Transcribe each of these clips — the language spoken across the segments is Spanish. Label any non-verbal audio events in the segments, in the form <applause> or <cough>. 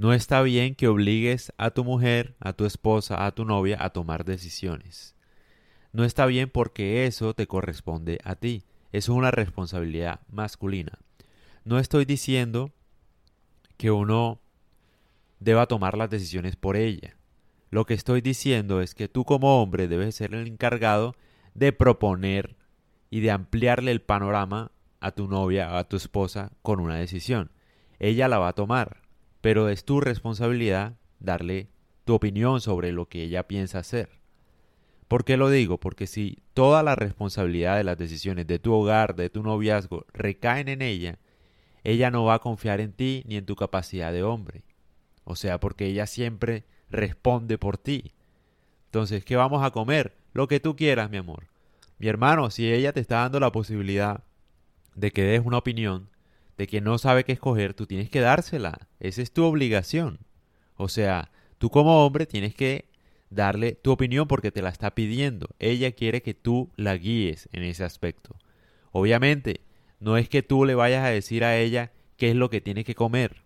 No está bien que obligues a tu mujer, a tu esposa, a tu novia a tomar decisiones. No está bien porque eso te corresponde a ti. Es una responsabilidad masculina. No estoy diciendo que uno deba tomar las decisiones por ella. Lo que estoy diciendo es que tú como hombre debes ser el encargado de proponer y de ampliarle el panorama a tu novia o a tu esposa con una decisión. Ella la va a tomar, pero es tu responsabilidad darle tu opinión sobre lo que ella piensa hacer. ¿Por qué lo digo? Porque si toda la responsabilidad de las decisiones de tu hogar, de tu noviazgo, recaen en ella, ella no va a confiar en ti ni en tu capacidad de hombre. O sea, porque ella siempre responde por ti. Entonces, ¿qué vamos a comer? Lo que tú quieras, mi amor. Mi hermano, si ella te está dando la posibilidad de que des una opinión, de que no sabe qué escoger, tú tienes que dársela. Esa es tu obligación. O sea, tú como hombre tienes que darle tu opinión porque te la está pidiendo. Ella quiere que tú la guíes en ese aspecto. Obviamente, no es que tú le vayas a decir a ella qué es lo que tiene que comer.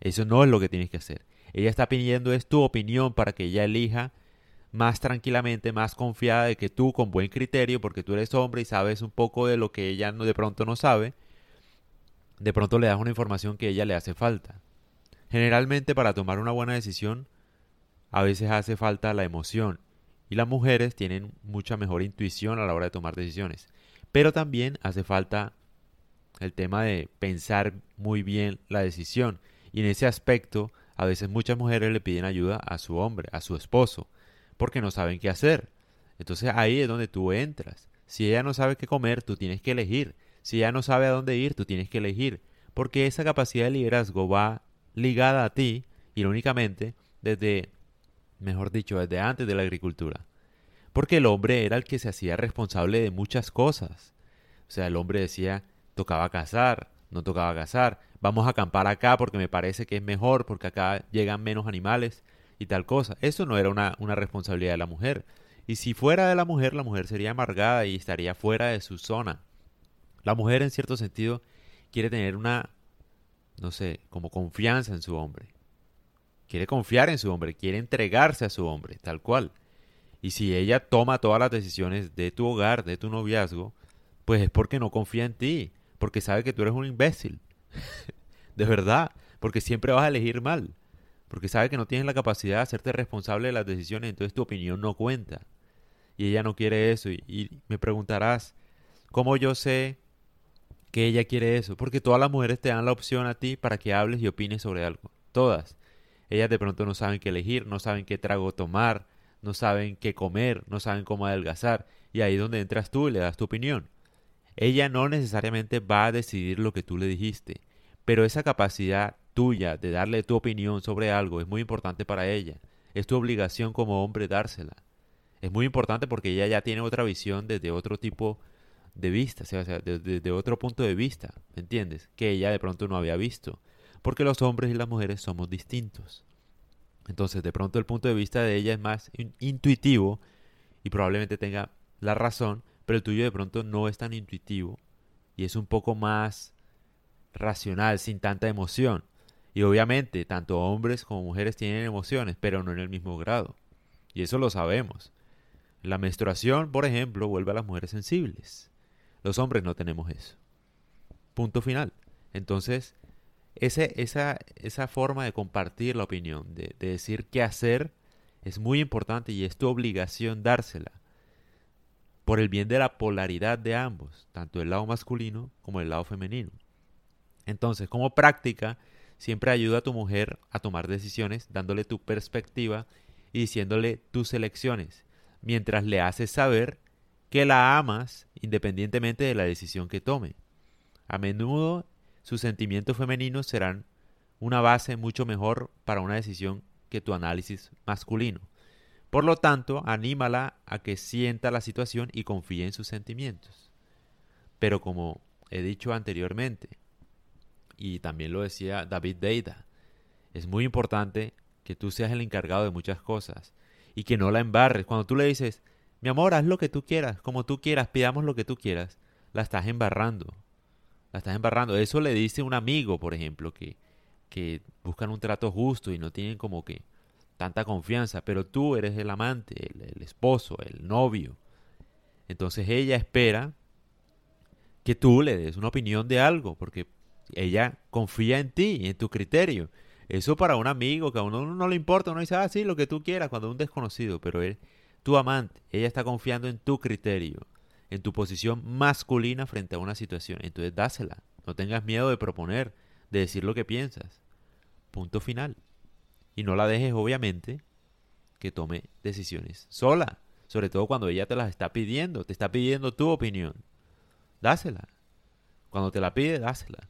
Eso no es lo que tienes que hacer. Ella está pidiendo es tu opinión para que ella elija más tranquilamente, más confiada de que tú con buen criterio, porque tú eres hombre y sabes un poco de lo que ella no, de pronto no sabe, de pronto le das una información que ella le hace falta. Generalmente para tomar una buena decisión a veces hace falta la emoción y las mujeres tienen mucha mejor intuición a la hora de tomar decisiones, pero también hace falta el tema de pensar muy bien la decisión y en ese aspecto a veces muchas mujeres le piden ayuda a su hombre, a su esposo, porque no saben qué hacer. Entonces ahí es donde tú entras. Si ella no sabe qué comer, tú tienes que elegir. Si ella no sabe a dónde ir, tú tienes que elegir. Porque esa capacidad de liderazgo va ligada a ti, irónicamente, desde, mejor dicho, desde antes de la agricultura. Porque el hombre era el que se hacía responsable de muchas cosas. O sea, el hombre decía, tocaba cazar, no tocaba cazar, vamos a acampar acá porque me parece que es mejor, porque acá llegan menos animales y tal cosa. Eso no era una, una responsabilidad de la mujer. Y si fuera de la mujer, la mujer sería amargada y estaría fuera de su zona. La mujer, en cierto sentido, quiere tener una, no sé, como confianza en su hombre. Quiere confiar en su hombre, quiere entregarse a su hombre, tal cual. Y si ella toma todas las decisiones de tu hogar, de tu noviazgo, pues es porque no confía en ti, porque sabe que tú eres un imbécil. <laughs> de verdad, porque siempre vas a elegir mal porque sabe que no tienes la capacidad de hacerte responsable de las decisiones, entonces tu opinión no cuenta. Y ella no quiere eso. Y, me preguntarás, ¿cómo yo sé que ella quiere eso? Porque todas las mujeres te dan la opción a ti para que hables y opines sobre algo. Todas. Ellas de pronto no saben qué elegir, no saben qué trago tomar, no saben qué comer, no saben cómo adelgazar. Y ahí es donde entras tú y le das tu opinión. Ella no necesariamente va a decidir lo que tú le dijiste, pero esa capacidad tuya de darle tu opinión sobre algo es muy importante para ella. Es tu obligación como hombre dársela. Es muy importante porque ella ya tiene otra visión desde otro tipo de vista, o sea, desde, otro punto de vista, ¿me entiendes? Que ella de pronto no había visto. Porque los hombres y las mujeres somos distintos. Entonces, de pronto el punto de vista de ella es más intuitivo y probablemente tenga la razón, pero el tuyo de pronto no es tan intuitivo y es un poco más racional, sin tanta emoción. Y obviamente, tanto hombres como mujeres tienen emociones, pero no en el mismo grado. Y eso lo sabemos. La menstruación, por ejemplo, vuelve a las mujeres sensibles. Los hombres no tenemos eso. Punto final. Entonces, esa, esa forma de compartir la opinión, de, de decir qué hacer, es muy importante y es tu obligación dársela. Por el bien de la polaridad de ambos, tanto el lado masculino como el lado femenino. Entonces, como práctica, Siempre ayuda a tu mujer a tomar decisiones dándole tu perspectiva y diciéndole tus elecciones, mientras le haces saber que la amas independientemente de la decisión que tome. A menudo sus sentimientos femeninos serán una base mucho mejor para una decisión que tu análisis masculino. Por lo tanto, anímala a que sienta la situación y confíe en sus sentimientos. Pero como he dicho anteriormente, y también lo decía David Deida. Es muy importante que tú seas el encargado de muchas cosas y que no la embarres. Cuando tú le dices, mi amor, haz lo que tú quieras, como tú quieras, pidamos lo que tú quieras, la estás embarrando. La estás embarrando. Eso le dice un amigo, por ejemplo, que que buscan un trato justo y no tienen como que tanta confianza, pero tú eres el amante, el, esposo, el novio. Entonces ella espera que tú le des una opinión de algo, porque ella confía en ti, en tu criterio. Eso para un amigo que a uno no le importa, uno dice, ah, sí, lo que tú quieras, cuando un desconocido, pero es tu amante, ella está confiando en tu criterio, en tu posición masculina frente a una situación. Entonces dásela, no tengas miedo de proponer, de decir lo que piensas. Punto final. Y no la dejes, obviamente, que tome decisiones sola. Sobre todo cuando ella te las está pidiendo, te está pidiendo tu opinión. Dásela. Cuando te la pide, dásela.